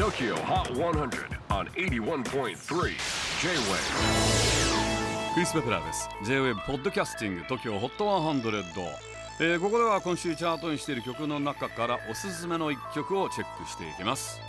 TOKYO HOT 100 on 81.3 J-WAVE クリス・ベプラーです。J-WAVE ポッドキャスティング TOKYO HOT 100、えーここでは今週チャートにしている曲の中からおすすめの一曲をチェックしていきます。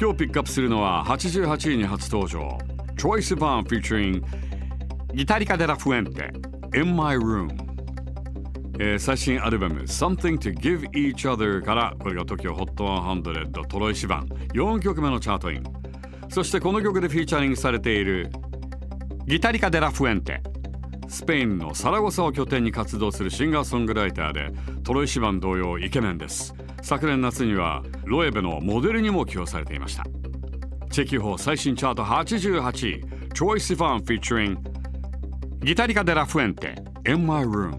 今日ピックアップするのは88位に初登場。Troye Sivan featuring ギタリカ・デラ・フエンテ。In My Room えー最新アルバム Something to Give Each Other からこれが TOKYOHOT100 トロイシバン。4曲目のチャートイン。そしてこの曲でフィーチャリングされているギタリカ・デラ・フエンテ。スペインのサラゴサを拠点に活動するシンガーソングライターでトロイシバン同様イケメンです。昨年夏にはロエベのモデルにも起用されていました。チェキホー最新チャート88位トロイシファン featuring ギタリカ・デラ・フエンテ In My Room